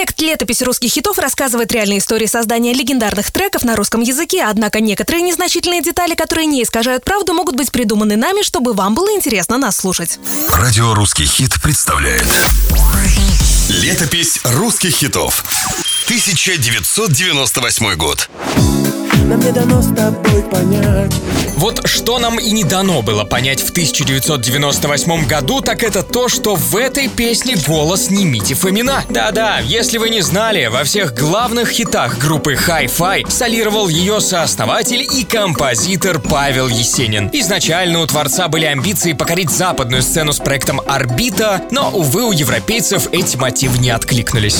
Проект «Летопись русских хитов» рассказывает реальные истории создания легендарных треков на русском языке, однако некоторые незначительные детали, которые не искажают правду, могут быть придуманы нами, чтобы вам было интересно нас слушать. Радио «Русский хит» представляет. Летопись русских хитов 1998 год Нам не дано с тобой понять Вот что нам и не дано было понять в 1998 году, так это то, что в этой песне голос не Мити Фомина. Да-да, если вы не знали, во всех главных хитах группы Hi-Fi солировал ее сооснователь и композитор Павел Есенин. Изначально у творца были амбиции покорить западную сцену с проектом «Орбита», но, увы, у европейцев эти мотивы не откликнулись.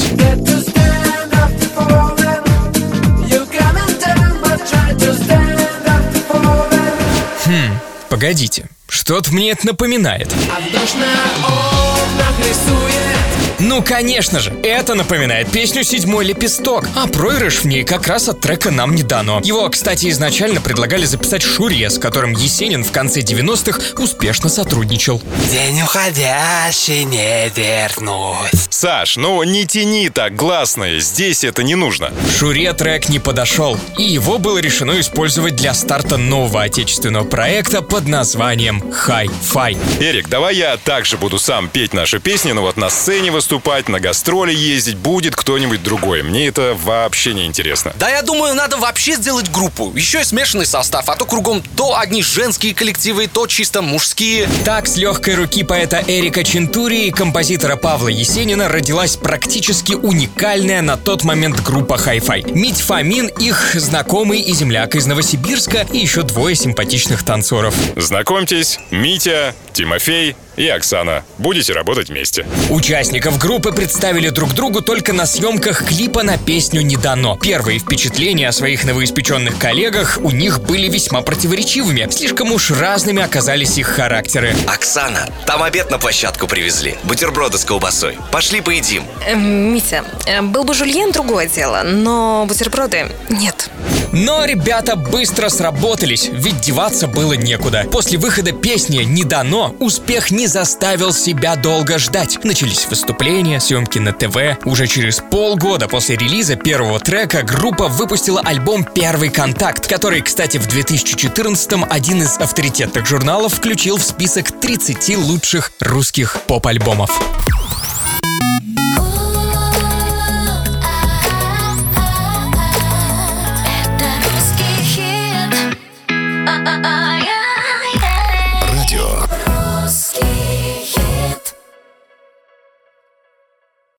Погодите, что-то мне это напоминает. А на окнах рисует Ну, конечно же, это напоминает песню «Седьмой лепесток», а проигрыш в ней как раз от трека нам не дано. Его, кстати, изначально предлагали записать Шуре, с которым Есенин в конце 90-х успешно сотрудничал. День уходящий не вернуть. Саш, ну не тяни так гласные, здесь это не нужно. Шуре трек не подошел, и его было решено использовать для старта нового отечественного проекта под названием «Хай-Фай». Эрик, давай я также буду сам петь наши песни, но вот на сцене выступать, на гастроли ездить будет кто-нибудь другой. Мне это вообще не интересно. Да я думаю, надо вообще сделать группу. Еще и смешанный состав, а то кругом то одни женские коллективы, то чисто мужские. Так, с легкой руки поэта Эрика Чентури и композитора Павла Есенина родилась практически уникальная на тот момент группа Hi-Fi. Мить Фомин, их знакомый и земляк из Новосибирска и еще двое симпатичных танцоров. Знакомьтесь, Митя, Тимофей и Оксана. Будете работать вместе. Участников группы представили друг другу только на съемках клипа на песню «Не дано». Первые впечатления о своих новоиспеченных коллегах у них были весьма противоречивыми. Слишком уж разными оказались их характеры. Оксана, там обед на площадку привезли. Бутерброды с колбасой. Пошли поедим. Эм, Митя, э, был бы жульен, другое дело, но бутерброды нет. Но ребята быстро сработались, ведь деваться было некуда. После выхода песни «Не дано» успех не заставил себя долго ждать. Начались выступления, съемки на ТВ. Уже через полгода после релиза первого трека группа выпустила альбом «Первый контакт», который, кстати, в 2014-м один из авторитетных журналов включил в список 30 лучших русских поп-альбомов.